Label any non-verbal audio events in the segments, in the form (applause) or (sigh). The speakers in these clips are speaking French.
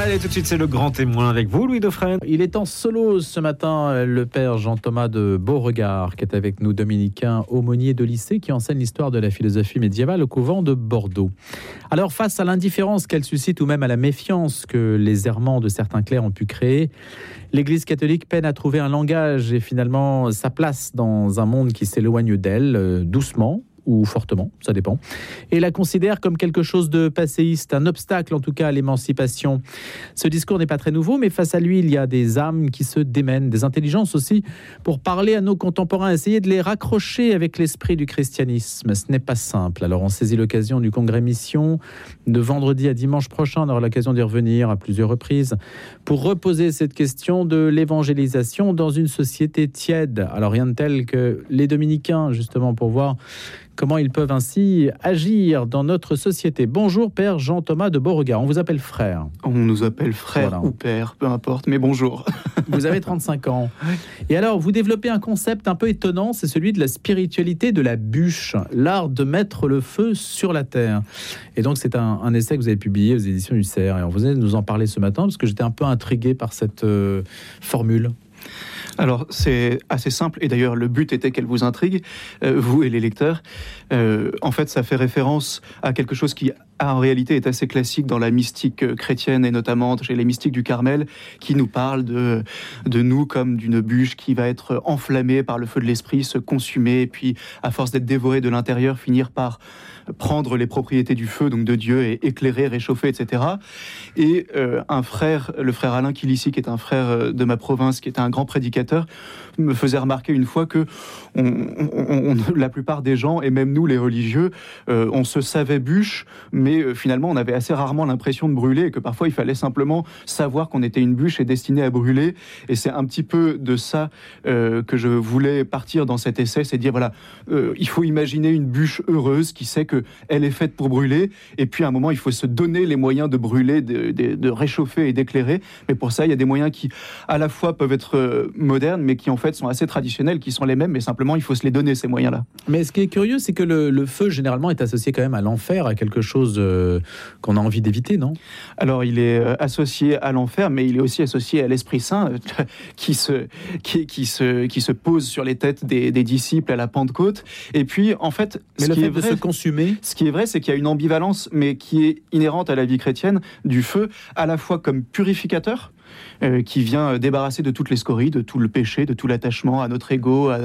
Allez, tout de suite, c'est le grand témoin avec vous, Louis Dauphren. Il est en solo ce matin, le père Jean-Thomas de Beauregard, qui est avec nous, dominicain, aumônier de lycée, qui enseigne l'histoire de la philosophie médiévale au couvent de Bordeaux. Alors, face à l'indifférence qu'elle suscite ou même à la méfiance que les errements de certains clercs ont pu créer, l'Église catholique peine à trouver un langage et finalement sa place dans un monde qui s'éloigne d'elle, euh, doucement, ou fortement, ça dépend, et la considère comme quelque chose de passéiste, un obstacle en tout cas à l'émancipation. Ce discours n'est pas très nouveau, mais face à lui, il y a des âmes qui se démènent, des intelligences aussi, pour parler à nos contemporains, essayer de les raccrocher avec l'esprit du christianisme. Ce n'est pas simple. Alors on saisit l'occasion du congrès Mission de vendredi à dimanche prochain, on aura l'occasion d'y revenir à plusieurs reprises, pour reposer cette question de l'évangélisation dans une société tiède. Alors rien de tel que les dominicains, justement, pour voir comment ils peuvent ainsi agir dans notre société. Bonjour Père Jean-Thomas de Beauregard, on vous appelle frère. On nous appelle frère ou père, peu importe, mais bonjour. (laughs) Vous avez 35 ans. Et alors, vous développez un concept un peu étonnant, c'est celui de la spiritualité de la bûche, l'art de mettre le feu sur la terre. Et donc, c'est un, essai que vous avez publié aux éditions du CERF. Et on vous allez nous en parler ce matin, parce que j'étais un peu intrigué par cette euh, formule. Alors c'est assez simple et d'ailleurs le but était qu'elle vous intrigue, euh, vous et les lecteurs. Euh, en fait, ça fait référence à quelque chose qui en réalité est assez classique dans la mystique euh, chrétienne et notamment chez les mystiques du Carmel qui nous parlent de, nous comme d'une bûche qui va être enflammée par le feu de l'esprit, se consumer et puis à force d'être dévorée de l'intérieur finir par prendre les propriétés du feu, donc de Dieu, et éclairer, réchauffer, etc. Et euh, un frère, le frère Alain Kilissi, qui est un frère euh, de ma province, qui était un grand prédicateur, me faisait remarquer une fois que (laughs) la plupart des gens, et même nous les religieux, on se savait bûche, mais finalement on avait assez rarement l'impression de brûler, et que parfois il fallait simplement savoir qu'on était une bûche et destinée à brûler. Et c'est un petit peu de ça que je voulais partir dans cet essai, c'est dire voilà, il faut imaginer une bûche heureuse qui sait que elle est faite pour brûler. Et puis à un moment, il faut se donner les moyens de brûler, de, réchauffer et d'éclairer. Mais pour ça, il y a des moyens qui, à la fois, peuvent être euh, modernes, mais qui en fait sont assez traditionnels, qui sont les mêmes. Mais simplement, il faut se les donner ces moyens-là. Mais ce qui est curieux, c'est que le, feu généralement est associé quand même à l'enfer, à quelque chose euh, qu'on a envie d'éviter, non? Alors, il est euh, associé à l'enfer, mais il est aussi associé à l'Esprit Saint, (laughs) qui se qui, qui, se qui se pose sur les têtes des, disciples à la Pentecôte. Et puis, en fait, mais ce le qui fait est de se consumer ce qui est vrai, c'est qu'il y a une ambivalence, mais qui est inhérente à la vie chrétienne, du feu, à la fois comme purificateur, euh, qui vient débarrasser de toutes les scories, de tout le péché, de tout l'attachement à notre ego, à,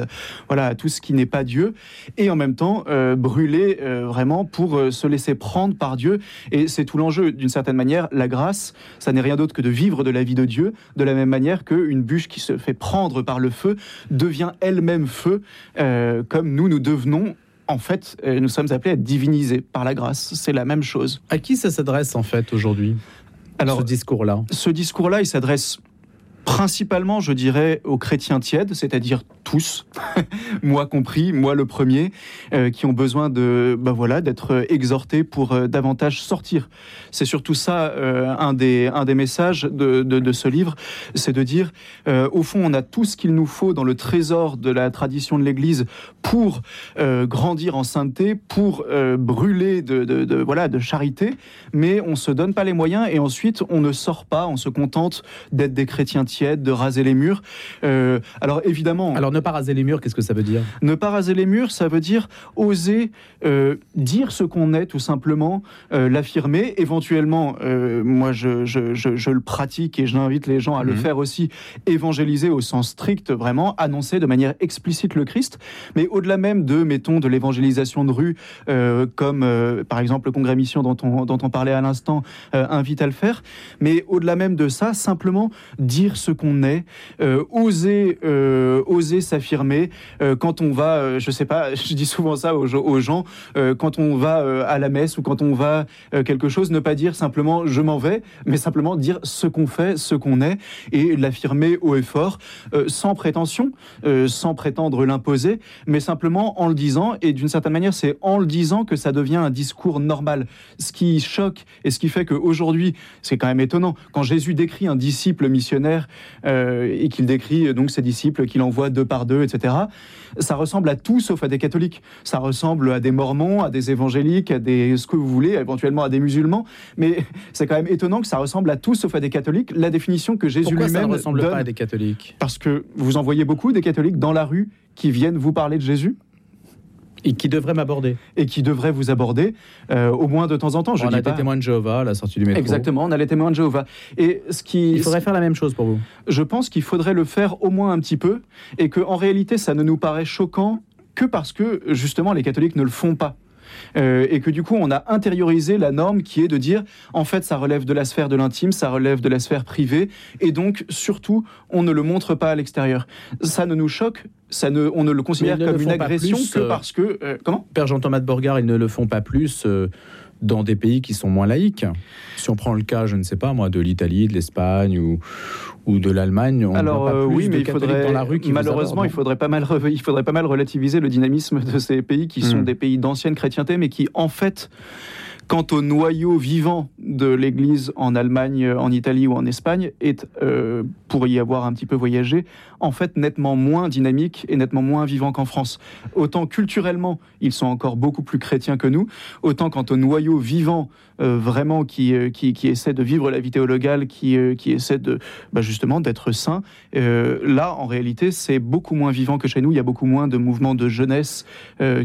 voilà, à tout ce qui n'est pas Dieu, et en même temps euh, brûler euh, vraiment pour se laisser prendre par Dieu. Et c'est tout l'enjeu, d'une certaine manière, la grâce, ça n'est rien d'autre que de vivre de la vie de Dieu, de la même manière qu'une bûche qui se fait prendre par le feu devient elle-même feu, comme nous, nous devenons en fait, euh, nous sommes appelés à être divinisés par la grâce. C'est la même chose. À qui ça s'adresse en fait aujourd'hui? Alors, ce discours-là. Ce discours-là, il s'adresse principalement, je dirais, aux chrétiens tièdes, c'est-à-dire tous, (laughs) moi compris, moi le premier, euh, qui ont besoin de, ben voilà, d'être exhortés pour euh, davantage sortir. C'est surtout ça euh, un des un des messages de, de, de ce livre, c'est de dire, au fond, on a tout ce qu'il nous faut dans le trésor de la tradition de l'Église pour grandir en sainteté, pour brûler de, de, voilà de charité, mais on se donne pas les moyens et ensuite on ne sort pas, on se contente d'être des chrétiens tièdes, de raser les murs. alors évidemment. Alors ne pas raser les murs, qu'est-ce que ça veut dire? Ne pas raser les murs, ça veut dire oser euh, dire ce qu'on est, tout simplement, euh, l'affirmer. Éventuellement, euh, moi, je, je, le pratique et j'invite les gens à le mhm. faire aussi, évangéliser au sens strict, vraiment, annoncer de manière explicite le Christ. Mais au-delà même de, mettons, de l'évangélisation de rue, comme par exemple le congrès mission dont on, dont on parlait à l'instant, invite à le faire. Mais au-delà même de ça, simplement dire ce qu'on est, oser, oser s'affirmer euh, quand on va, euh, je sais pas, (laughs) je dis souvent ça aux, gens, euh, quand on va à la messe ou quand on va quelque chose, ne pas dire simplement je m'en vais, mais simplement dire ce qu'on fait, ce qu'on est, et l'affirmer haut et fort, sans prétention, sans prétendre l'imposer, mais simplement en le disant, et d'une certaine manière, c'est en le disant que ça devient un discours normal. Ce qui choque et ce qui fait qu'aujourd'hui, c'est quand même étonnant, quand Jésus décrit un disciple missionnaire et qu'il décrit donc ses disciples qu'il envoie deux par deux, etc. Ça ressemble à tout sauf à des catholiques. Ça ressemble à des mormons, à des évangéliques, à des ce que vous voulez, éventuellement à des musulmans. Mais c'est quand même étonnant que ça ressemble à tout sauf à des catholiques. La définition que Jésus lui-même ne ressemble donne, pas à des catholiques? parce que vous en voyez beaucoup des catholiques dans la rue qui viennent vous parler de Jésus? Et qui devraient m'aborder et qui devraient vous aborder euh, au moins de temps en temps. Je On dis a pas- des témoins de Jéhovah à la sortie du métro. Exactement, on a les témoins de Jéhovah. Et ce qui, Il faudrait faire la même chose pour vous. je pense qu'il faudrait le faire au moins un petit peu, et que en réalité, ça ne nous paraît choquant que parce que justement les catholiques ne le font pas. Euh, et que du coup, on a intériorisé la norme qui est de dire, en fait, ça relève de la sphère de l'intime, ça relève de la sphère privée, et donc surtout, on ne le montre pas à l'extérieur. Ça ne nous choque, ça ne, on ne le considère le comme une agression plus, que euh, parce que euh, comment? Père Jean-Thomas de Borgard, ils ne le font pas plus euh, dans des pays qui sont moins laïques. Si on prend le cas, je ne sais pas moi, de l'Italie, de l'Espagne ou, ou de l'Allemagne, on Alors pas euh, plus oui, de mais il catholiques faudrait dans la rue qui malheureusement, il faudrait pas mal il faudrait pas mal relativiser le dynamisme de ces pays qui sont Mm. des pays d'ancienne chrétienté, mais qui en fait Quant au noyau vivant de l'Église en Allemagne, en Italie ou en Espagne, est, euh, pour y avoir un petit peu voyagé, en fait nettement moins dynamique et nettement moins vivant qu'en France. Autant culturellement, ils sont encore beaucoup plus chrétiens que nous, autant quant au noyau vivant, euh, vraiment qui, euh, qui, essaie de vivre la vie théologale, qui, qui essaie de, bah, justement d'être saint, là, en réalité, c'est beaucoup moins vivant que chez nous. Il y a beaucoup moins de mouvements de jeunesse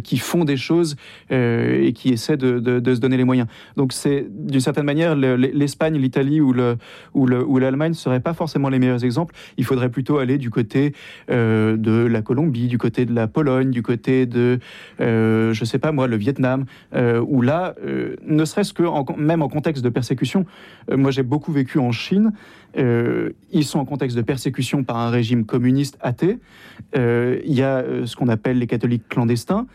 qui font des choses et qui essaient de, de- de se donner les moyens. Donc, c'est d'une certaine manière, le- l'Espagne, l'Italie ou le- ou le- ou l'Allemagne ne seraient pas forcément les meilleurs exemples. Il faudrait plutôt aller du côté euh, de la Colombie, du côté de la Pologne, du côté de, euh, je sais pas moi, le Vietnam, euh, où là, euh, ne serait-ce que même en contexte de persécution, euh, moi j'ai beaucoup vécu en Chine. Ils sont en contexte de persécution par un régime communiste athée. Il y a ce qu'on appelle les catholiques clandestins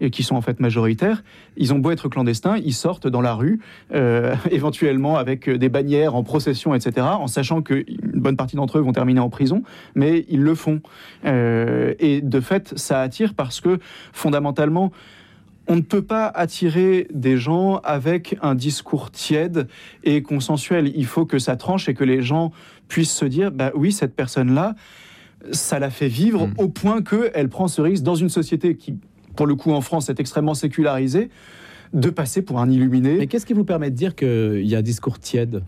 et qui sont en fait majoritaires. Ils ont beau être clandestins, ils sortent dans la rue, euh, (laughs) éventuellement avec euh, des bannières en procession, etc., en sachant qu'une bonne partie d'entre eux vont terminer en prison, mais ils le font. Euh, et de fait, ça attire parce que fondamentalement, on ne peut pas attirer des gens avec un discours tiède et consensuel. Il faut que ça tranche et que les gens puissent se dire, bah oui, cette personne-là, ça la fait vivre Mm. au point qu'elle prend ce risque dans une société qui, pour le coup, en France, est extrêmement sécularisée, de passer pour un illuminé. Mais qu'est-ce qui vous permet de dire qu'il y a un discours tiède?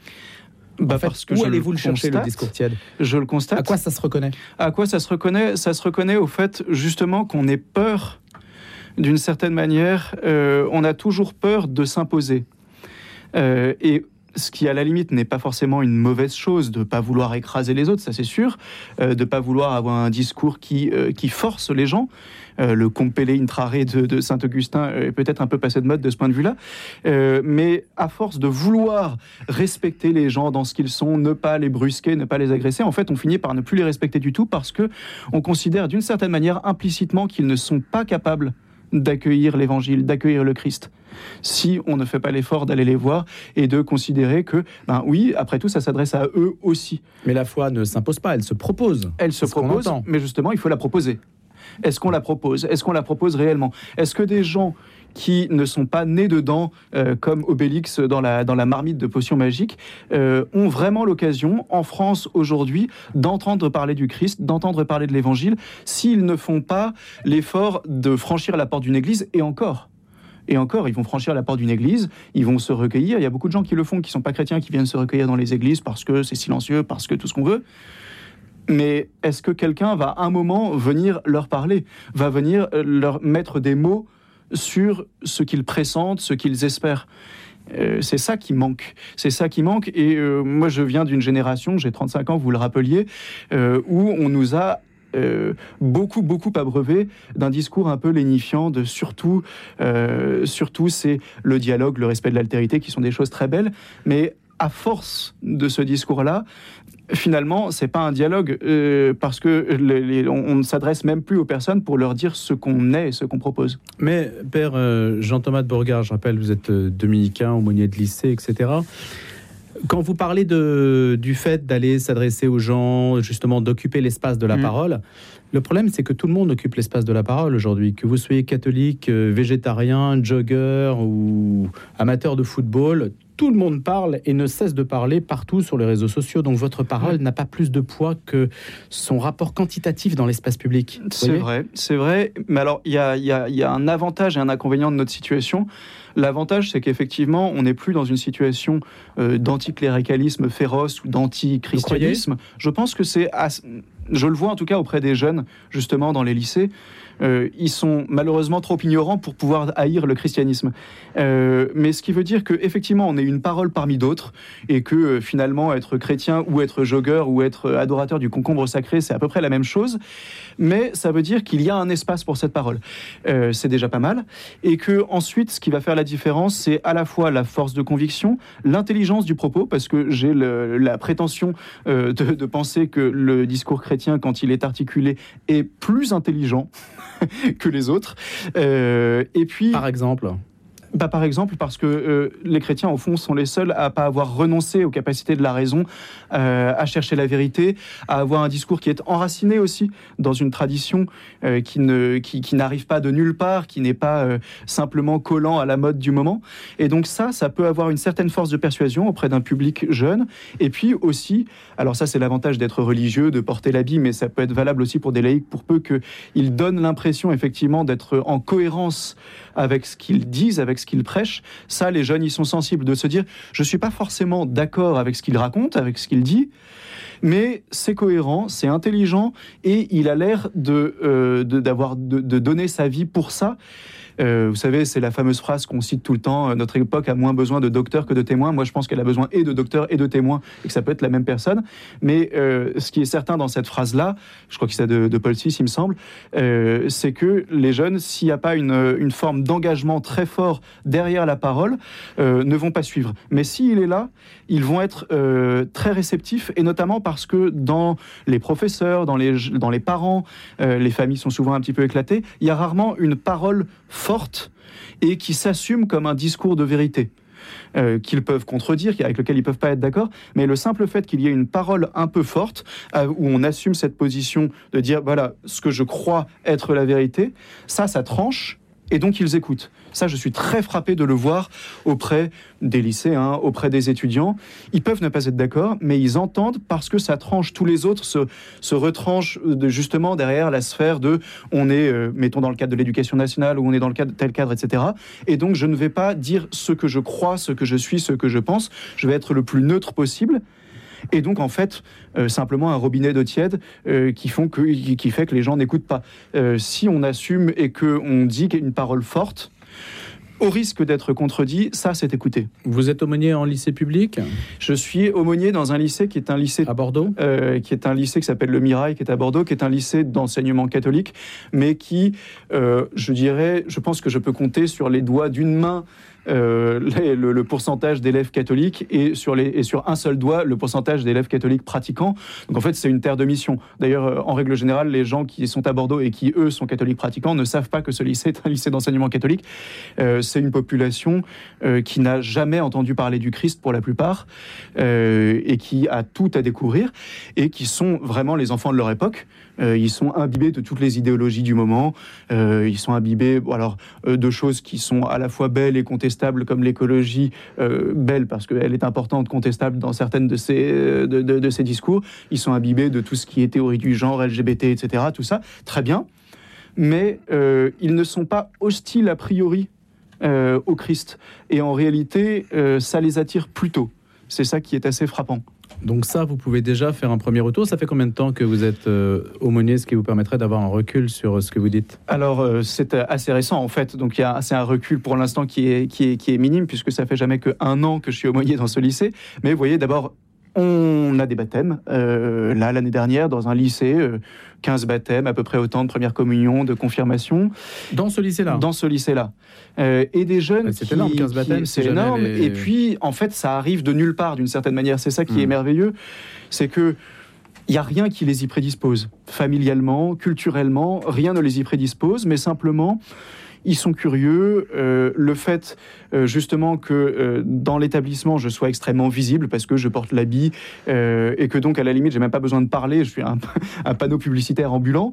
Bah, En fait, parce que Où allez-vous le chercher, le discours tiède? Je le constate. À quoi ça se reconnaît? À quoi ça se reconnaît? Ça se reconnaît au fait justement qu'on ait peur, d'une certaine manière, euh, on a toujours peur de s'imposer. Euh, et ce qui, à la limite, n'est pas forcément une mauvaise chose de ne pas vouloir écraser les autres, ça c'est sûr, euh, de ne pas vouloir avoir un discours qui, euh, qui force les gens. Euh, le compele intrare de, de Saint-Augustin est peut-être un peu passé de mode de ce point de vue-là. Euh, mais à force de vouloir respecter les gens dans ce qu'ils sont, ne pas les brusquer, ne pas les agresser, en fait, on finit par ne plus les respecter du tout parce que on considère d'une certaine manière implicitement qu'ils ne sont pas capables d'accueillir l'évangile, d'accueillir le Christ. Si on ne fait pas l'effort d'aller les voir et de considérer que, ben oui, après tout, ça s'adresse à eux aussi. Mais la foi ne s'impose pas, elle se propose. Elle se propose, mais justement, il faut la proposer. Est-ce qu'on la propose? Est-ce qu'on la propose réellement? Est-ce que des gens qui ne sont pas nés dedans, euh, comme Obélix dans la, dans la marmite de potions magiques, euh, ont vraiment l'occasion, en France aujourd'hui, d'entendre parler du Christ, d'entendre parler de l'Évangile, s'ils ne font pas l'effort de franchir la porte d'une église, et encore? Et encore, ils vont franchir la porte d'une église, ils vont se recueillir. Il y a beaucoup de gens qui le font, qui sont pas chrétiens, qui viennent se recueillir dans les églises parce que c'est silencieux, parce que tout ce qu'on veut. Mais est-ce que quelqu'un va un moment venir leur parler, va venir euh, leur mettre des mots sur ce qu'ils pressentent, ce qu'ils espèrent? Euh, c'est ça qui manque. C'est ça qui manque. Et euh, moi, je viens d'une génération, j'ai 35 ans, vous le rappeliez, où on nous a beaucoup, beaucoup abreuvé d'un discours un peu lénifiant de surtout, surtout c'est le dialogue, le respect de l'altérité, qui sont des choses très belles. Mais à force de ce discours-là, finalement, c'est pas un dialogue euh, parce que les- les- on, on ne s'adresse même plus aux personnes pour leur dire ce qu'on est et ce qu'on propose. Mais Père euh, Jean-Thomas de Bourgard, je rappelle, vous êtes euh, dominicain, aumônier de lycée, etc. Quand vous parlez de, du fait d'aller s'adresser aux gens, justement d'occuper l'espace de la Mhm. parole, le problème c'est que tout le monde occupe l'espace de la parole aujourd'hui. Que vous soyez catholique, végétarien, jogger ou amateur de football, tout le monde parle et ne cesse de parler partout sur les réseaux sociaux. Donc votre parole n'a pas plus de poids que son rapport quantitatif dans l'espace public. C'est vrai, c'est vrai. Mais alors, il y a, un avantage et un inconvénient de notre situation. L'avantage, c'est qu'effectivement, on n'est plus dans une situation euh, d'anticléricalisme féroce ou d'antichristianisme. Je pense que c'est... Je le vois en tout cas auprès des jeunes, justement, dans les lycées. Euh, ils sont malheureusement trop ignorants pour pouvoir haïr le christianisme. Euh, mais ce qui veut dire qu'effectivement, on est une parole parmi d'autres et que euh, finalement, être chrétien ou être jogueur ou être adorateur du concombre sacré, c'est à peu près la même chose. Mais ça veut dire qu'il y a un espace pour cette parole. c'est déjà pas mal. Et que ensuite, ce qui va faire la différence, c'est à la fois la force de conviction, l'intelligence du propos, parce que j'ai la prétention de, de penser que le discours chrétien, quand il est articulé, est plus intelligent. (laughs) que les autres. Euh, et puis, par exemple bah, par exemple, parce que euh, les chrétiens, au fond, sont les seuls à pas avoir renoncé aux capacités de la raison, euh, à chercher la vérité, à avoir un discours qui est enraciné aussi dans une tradition euh, qui ne qui, qui n'arrive pas de nulle part, qui n'est pas simplement collant à la mode du moment. Et donc ça, ça peut avoir une certaine force de persuasion auprès d'un public jeune. Et puis aussi, alors ça, c'est l'avantage d'être religieux, de porter l'habit, mais ça peut être valable aussi pour des laïcs, pour peu qu'ils donnent l'impression effectivement d'être en cohérence avec ce qu'ils disent, avec ce qu'ils prêchent. Ça, les jeunes, ils sont sensibles de se dire, je ne suis pas forcément d'accord avec ce qu'il raconte, avec ce qu'il dit, mais c'est cohérent, c'est intelligent et il a l'air de, euh, de, donner sa vie pour ça. Euh, vous savez, c'est la fameuse phrase qu'on cite tout le temps euh, notre époque a moins besoin de docteurs que de témoins. Moi, je pense qu'elle a besoin et de docteurs et de témoins, et que ça peut être la même personne. Mais euh, ce qui est certain dans cette phrase-là, je crois que c'est de, de, Paul VI, il me semble, c'est que les jeunes, s'il n'y a pas une, forme d'engagement très fort derrière la parole, ne vont pas suivre. Mais s'il est là, ils vont être très réceptifs, et notamment parce que dans les professeurs, dans les parents, les familles sont souvent un petit peu éclatées, il y a rarement une parole forte et qui s'assume comme un discours de vérité. Euh, qu'ils peuvent contredire, avec lequel ils peuvent pas être d'accord, mais le simple fait qu'il y ait une parole un peu forte euh, où on assume cette position de dire voilà ce que je crois être la vérité, ça, ça tranche et donc ils écoutent. Ça, je suis très frappé de le voir auprès des lycéens, auprès des étudiants. Ils peuvent ne pas être d'accord, mais ils entendent parce que ça tranche. Tous les autres se, se retranchent de, justement derrière la sphère de on est, euh, mettons dans le cadre de l'éducation nationale, ou on est dans le cadre tel cadre, etc. Et donc, je ne vais pas dire ce que je crois, ce que je suis, ce que je pense. Je vais être le plus neutre possible. Et donc, en fait, euh, simplement un robinet d'eau tiède euh, qui, fait que les gens n'écoutent pas. si on assume et qu'on dit une parole forte, au risque d'être contredit, ça c'est écouté. Vous êtes aumônier en lycée public? Je suis aumônier dans un lycée qui est un lycée à Bordeaux, euh, qui est un lycée qui s'appelle le Mirail, qui est à Bordeaux, qui est un lycée d'enseignement catholique, mais qui, euh, je dirais, je pense que je peux compter sur les doigts d'une main euh, (laughs) le, pourcentage d'élèves catholiques et sur, les, et sur un seul doigt le pourcentage d'élèves catholiques pratiquants. Donc en fait, c'est une terre de mission. D'ailleurs, euh, en règle générale, les gens qui sont à Bordeaux et qui, eux, sont catholiques pratiquants ne savent pas que ce lycée est un lycée d'enseignement catholique. Euh, c'est une population qui n'a jamais entendu parler du Christ pour la plupart et qui a tout à découvrir et qui sont vraiment les enfants de leur époque. Ils sont imbibés de toutes les idéologies du moment. ils sont imbibés alors, de choses qui sont à la fois belles et contestables comme l'écologie, euh, belle parce qu'elle est importante, contestable dans certaines de ces, euh, de, ces discours. Ils sont imbibés de tout ce qui est théorie du genre, LGBT, etc. Tout ça, très bien. Mais euh, ils ne sont pas hostiles a priori au Christ. Et en réalité, ça les attire plutôt. C'est ça qui est assez frappant. Donc ça, vous pouvez déjà faire un premier retour. Ça fait combien de temps que vous êtes euh, aumônier, ce qui vous permettrait d'avoir un recul sur euh, ce que vous dites? Alors, euh, c'est assez récent en fait. Donc c'est un recul pour l'instant qui est, qui, est, qui est minime, puisque ça fait jamais que un an que je suis aumônier dans ce lycée. Mais vous voyez, d'abord, on a des baptêmes. Euh, là, l'année dernière, dans un lycée, 15 baptêmes, à peu près autant de première communion, de confirmation. Dans ce lycée-là Dans ce lycée-là. et des jeunes. C'est énorme, 15 baptêmes. C'est énorme. Et puis, en fait, ça arrive de nulle part, d'une certaine manière. C'est ça qui est hmm. merveilleux. C'est que. Il n'y a rien qui les y prédispose. Familialement, culturellement, rien ne les y prédispose, mais simplement, ils sont curieux. le fait justement que dans l'établissement je sois extrêmement visible parce que je porte l'habit et que donc à la limite j'ai même pas besoin de parler, je suis un, (laughs) panneau publicitaire ambulant.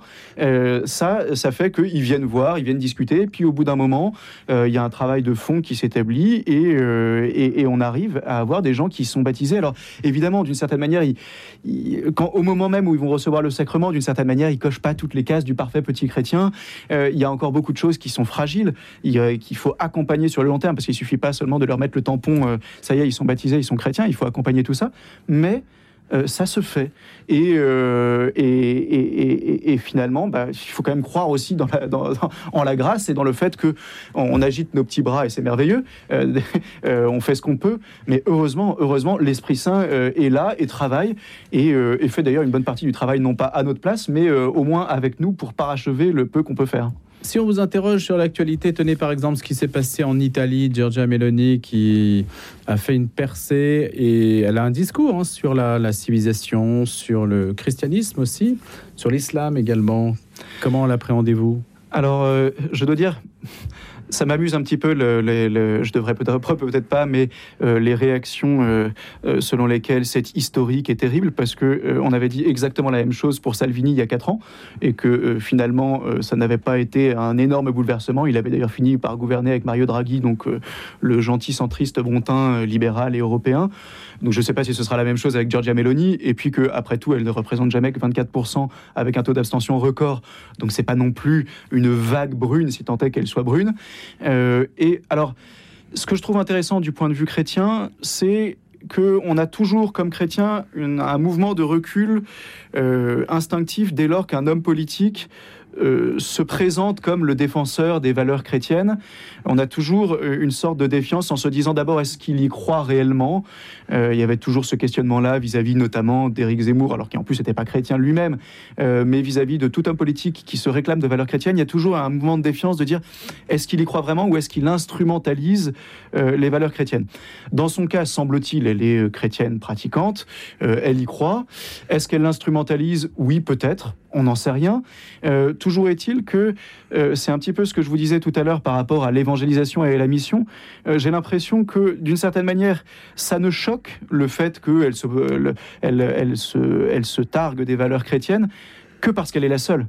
ça, ça fait qu'ils viennent voir, ils viennent discuter. Puis au bout d'un moment, il y a un travail de fond qui s'établit et, on arrive à avoir des gens qui sont baptisés. Alors évidemment, d'une certaine manière, quand, au moment même où ils vont recevoir le sacrement, d'une certaine manière, ils cochent pas toutes les cases du parfait petit chrétien. Euh, il y a encore beaucoup de choses qui sont fragiles, qu'il faut accompagner sur le long terme, parce qu'il suffit pas seulement de leur mettre le tampon, euh, ça y est, ils sont baptisés, ils sont chrétiens, il faut accompagner tout ça. Mais euh, ça se fait. Euh, et, finalement, bah, il faut quand même croire aussi dans la, (laughs) en la grâce et dans le fait que on, agite nos petits bras et c'est merveilleux. (laughs) Euh, on fait ce qu'on peut, mais heureusement, heureusement, l'Esprit Saint est là et travaille et, fait d'ailleurs une bonne partie du travail, non pas à notre place, mais au moins avec nous pour parachever le peu qu'on peut faire. Si on vous interroge sur l'actualité, tenez par exemple ce qui s'est passé en Italie, Giorgia Meloni qui a fait une percée et elle a un discours hein, sur la, civilisation, sur le christianisme aussi, sur l'islam également. Comment l'appréhendez-vous? Alors, euh, je dois dire, ça m'amuse un petit peu, le, je devrais peut-être peut-être pas, mais euh, les réactions euh, euh, selon lesquelles c'est historique et terrible, parce que on avait dit exactement la même chose pour Salvini il y a quatre ans, et que finalement ça n'avait pas été un énorme bouleversement. Il avait d'ailleurs fini par gouverner avec Mario Draghi, donc le gentil centriste bontin libéral et européen. Donc je ne sais pas si ce sera la même chose avec Giorgia Meloni, et puis qu'après tout, elle ne représente jamais que 24% avec un taux d'abstention record. Donc c'est pas non plus une vague brune, si tant est qu'elle soit brune. Euh, et alors, ce que je trouve intéressant du point de vue chrétien, c'est qu'on a toujours comme chrétien un mouvement de recul euh, instinctif dès lors qu'un homme politique euh, se présente comme le défenseur des valeurs chrétiennes, on a toujours euh, une sorte de défiance en se disant d'abord est-ce qu'il y croit réellement? Euh, Il y avait toujours ce questionnement-là vis-à-vis notamment d'Éric Zemmour, alors qu'en plus n'était pas chrétien lui-même, mais vis-à-vis de tout homme politique qui se réclame de valeurs chrétiennes, il y a toujours un mouvement de défiance de dire est-ce qu'il y croit vraiment ou est-ce qu'il instrumentalise les valeurs chrétiennes? Dans son cas, semble-t-il, elle est chrétienne pratiquante, elle y croit. Est-ce qu'elle l'instrumentalise? Oui, peut-être on n'en sait rien. Euh, toujours est-il que euh, c'est un petit peu ce que je vous disais tout à l'heure par rapport à l'évangélisation et à la mission. Euh, j'ai l'impression que d'une certaine manière, ça ne choque le fait qu'elle se, elle, se, elle se targue des valeurs chrétiennes que parce qu'elle est la seule.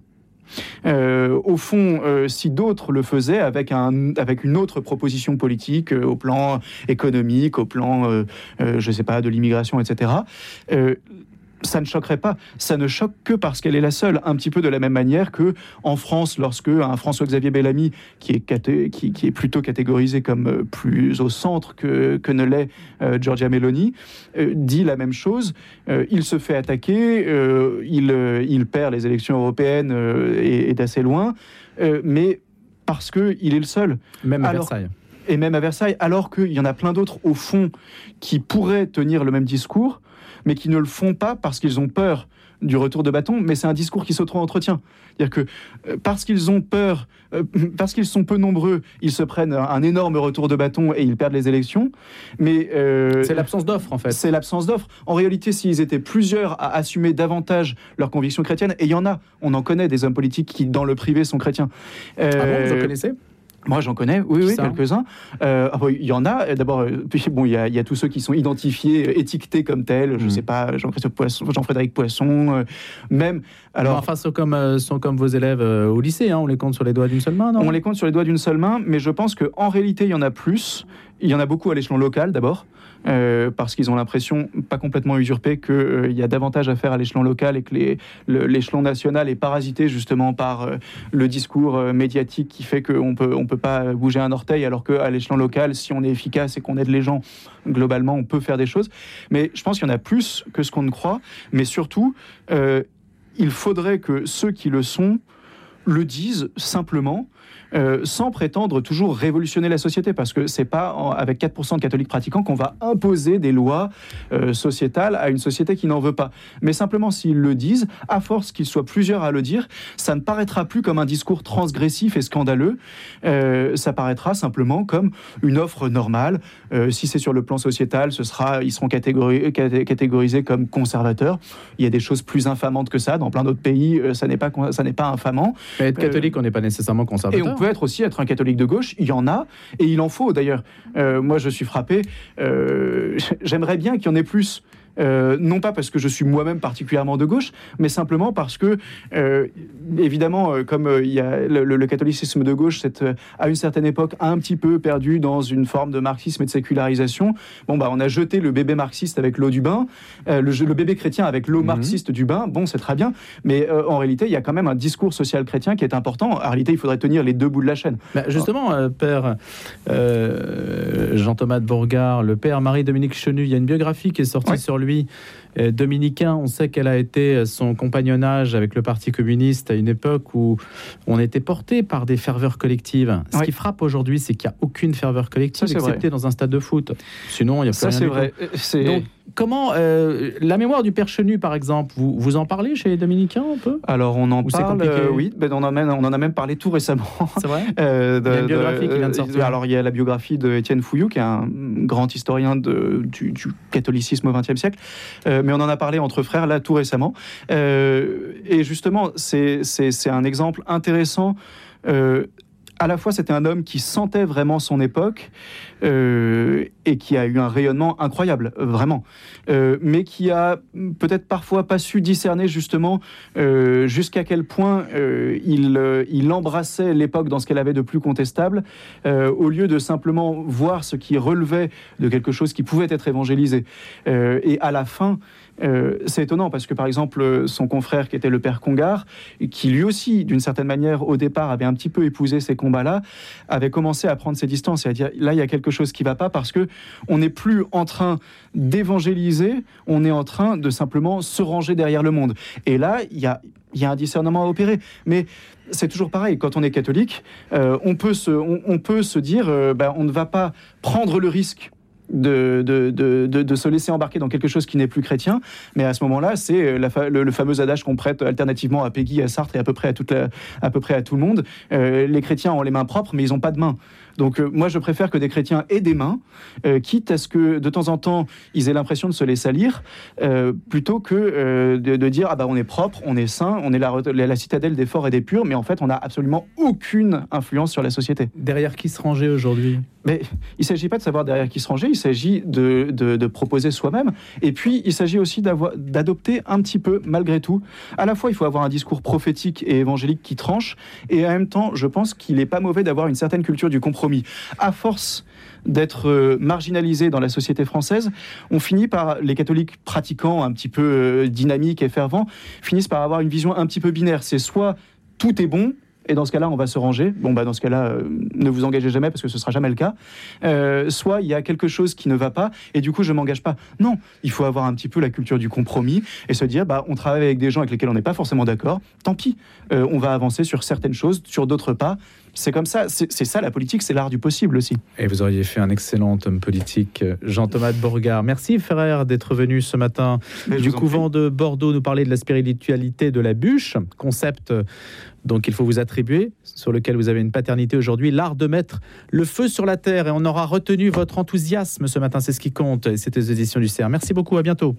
au fond, si d'autres le faisaient avec, un, avec une autre proposition politique au plan économique, au plan, je ne sais pas, de l'immigration, etc., ça ne choquerait pas. Ça ne choque que parce qu'elle est la seule. Un petit peu de la même manière que en France, lorsque un François-Xavier Bellamy, qui est, qui, est plutôt catégorisé comme euh, plus au centre que, que ne l'est euh, Giorgia Meloni, euh, dit la même chose. il se fait attaquer, il, il, perd les élections européennes et, d'assez loin, mais parce qu'il est le seul. Même à Versailles et même à Versailles, alors qu'il y en a plein d'autres au fond qui pourraient tenir le même discours, mais qui ne le font pas parce qu'ils ont peur du retour de bâton, mais c'est un discours qui s'auto-entretient. C'est-à-dire que euh, parce qu'ils ont peur, euh, (laughs) parce qu'ils sont peu nombreux, ils se prennent un énorme retour de bâton et ils perdent les élections. Mais euh, c'est l'absence d'offre en fait. C'est l'absence d'offre. En réalité, s'ils étaient plusieurs à assumer davantage leurs convictions chrétiennes, et il y en a, on en connaît des hommes politiques qui dans le privé sont chrétiens. ah bon, vous en connaissez? Moi, j'en connais, oui, oui, quelques-uns. Euh, ah, il y en a. D'abord, euh, bon, il y, a, tous ceux qui sont identifiés, étiquetés comme tels. Je ne hmm. sais pas, Jean-Christophe Poisson, Jean-Frédéric Poisson, euh, même. Alors, enfin, sont comme, sont comme vos élèves au lycée. Hein, on les compte sur les doigts d'une seule main, non? On les compte sur les doigts d'une seule main, mais je pense qu'en réalité, il y en a plus. Il y en a beaucoup à l'échelon local, d'abord. Euh, parce qu'ils ont l'impression, pas complètement usurpé, qu'il euh, y a davantage à faire à l'échelon local et que l'échelon national est parasité justement par euh, le discours médiatique qui fait qu'on peut, on peut pas bouger un orteil, alors qu'à l'échelon local, si on est efficace et qu'on aide les gens, globalement, on peut faire des choses. Mais je pense qu'il y en a plus que ce qu'on ne croit, mais surtout, il faudrait que ceux qui le sont le disent simplement euh, sans prétendre toujours révolutionner la société, parce que c'est pas avec 4% de catholiques pratiquants qu'on va imposer des lois euh, sociétales à une société qui n'en veut pas. Mais simplement, s'ils le disent, à force qu'ils soient plusieurs à le dire, ça ne paraîtra plus comme un discours transgressif et scandaleux, euh, ça paraîtra simplement comme une offre normale. si c'est sur le plan sociétal, ce sera, ils seront catégorisés comme conservateurs. Il y a des choses plus infamantes que ça. Dans plein d'autres pays, ça n'est pas, ça n'est pas infamant. Mais être catholique, on n'est pas nécessairement Et conservateur. on peut être aussi être un catholique de gauche, il y en a, et il en faut d'ailleurs. Euh, moi, je suis frappé. euh, (laughs) J'aimerais bien qu'il y en ait plus. Euh, non pas parce que je suis moi-même particulièrement de gauche, mais simplement parce que, euh, évidemment, euh, comme il y a le, catholicisme de gauche, à une certaine époque un petit peu perdu dans une forme de marxisme et de sécularisation. Bon, bah, on a jeté le bébé marxiste avec l'eau du bain, le, le bébé chrétien avec l'eau Mhm. marxiste du bain. Bon, c'est très bien, mais en réalité, il y a quand même un discours social chrétien qui est important. En réalité, il faudrait tenir les deux bouts de la chaîne. Bah, justement, père Jean-Thomas de Bourgard, le père Marie-Dominique Chenu, il y a une biographie qui est sortie Oui. sur lui. Euh, dominicain, on sait quel a été son compagnonnage avec le Parti communiste à une époque où on était porté par des ferveurs collectives. Ce Oui. qui frappe aujourd'hui, c'est qu'il n'y a aucune ferveur collective, Ça, c'est vrai. excepté dans un stade de foot. Sinon, il n'y a plus Ça, rien c'est du vrai. Comment euh, la mémoire du père Chenu, par exemple, vous, vous en parlez chez les dominicains un peu? Alors, on en Ou parle, euh, oui, ben, on, en a même, on en a même parlé tout récemment. C'est vrai? (laughs) Euh, de- Il y a une biographie de- qui vient de sortir. Alors, il y a la biographie de Étienne Fouillou, qui est un grand historien de- du, du catholicisme au XXe siècle. Mais on en a parlé entre frères, là, tout récemment. Et justement, c'est un exemple intéressant. À la fois, c'était un homme qui sentait vraiment son époque euh, et qui a eu un rayonnement incroyable, vraiment. Euh, mais qui a peut-être parfois pas su discerner justement euh, jusqu'à quel point euh, il, euh, il embrassait l'époque dans ce qu'elle avait de plus contestable, euh, au lieu de simplement voir ce qui relevait de quelque chose qui pouvait être évangélisé. Et à la fin, euh, c'est étonnant parce que par exemple son confrère qui était le père Congar, qui lui aussi d'une certaine manière au départ avait un petit peu épousé ces combats-là, avait commencé à prendre ses distances et à dire là il y a quelque chose qui va pas parce que on n'est plus en train d'évangéliser, on est en train de simplement se ranger derrière le monde. Et là il y a y a un discernement à opérer, mais c'est toujours pareil. Quand on est catholique, euh, on peut se on, on peut se dire euh, ben, on ne va pas prendre le risque de, de, de, se laisser embarquer dans quelque chose qui n'est plus chrétien. Mais à ce moment-là, c'est euh, le, fameux adage qu'on prête alternativement à Peggy, à Sartre et à peu près à, à, peu près à tout le monde. Euh, les chrétiens ont les mains propres, mais ils n'ont pas de mains. Donc euh, moi, je préfère que des chrétiens aient des mains, euh, quitte à ce que de temps en temps, ils aient l'impression de se les salir, euh, plutôt que de, de dire, ah bah on est propre, on est saint, on est la, re- la, la citadelle des forts et des purs, mais en fait, on n'a absolument aucune influence sur la société. Derrière qui se ranger aujourd'hui? Mais il ne s'agit pas de savoir derrière qui se ranger, il s'agit de, de- de proposer soi-même. Et puis, il s'agit aussi d'avoir- d'adopter un petit peu, malgré tout. À la fois, il faut avoir un discours prophétique et évangélique qui tranche, et en même temps, je pense qu'il n'est pas mauvais d'avoir une certaine culture du compromis. À force d'être euh, marginalisé dans la société française, on finit par, les catholiques pratiquants un petit peu euh, dynamiques et fervents, finissent par avoir une vision un petit peu binaire. C'est soit tout est bon, et dans ce cas-là, on va se ranger. Bon, bah, dans ce cas-là, euh, ne vous engagez jamais parce que ce sera jamais le cas. Euh, soit il y a quelque chose qui ne va pas et du coup, je m'engage pas. Non, il faut avoir un petit peu la culture du compromis et se dire, bah, on travaille avec des gens avec lesquels on n'est pas forcément d'accord. Tant pis, Euh, on va avancer sur certaines choses, sur d'autres pas. C'est comme ça. C'est ça la politique, c'est l'art du possible aussi. Et vous auriez fait un excellent homme politique, Jean-Thomas de Bourgard. Merci, frère, d'être venu ce matin Mais du couvent de Bordeaux nous parler de la spiritualité de la bûche, concept donc il faut vous attribuer, sur lequel vous avez une paternité aujourd'hui, l'art de mettre le feu sur la terre. Et on aura retenu votre enthousiasme ce matin, c'est ce qui compte. C'était les éditions du CR. Merci beaucoup, à bientôt.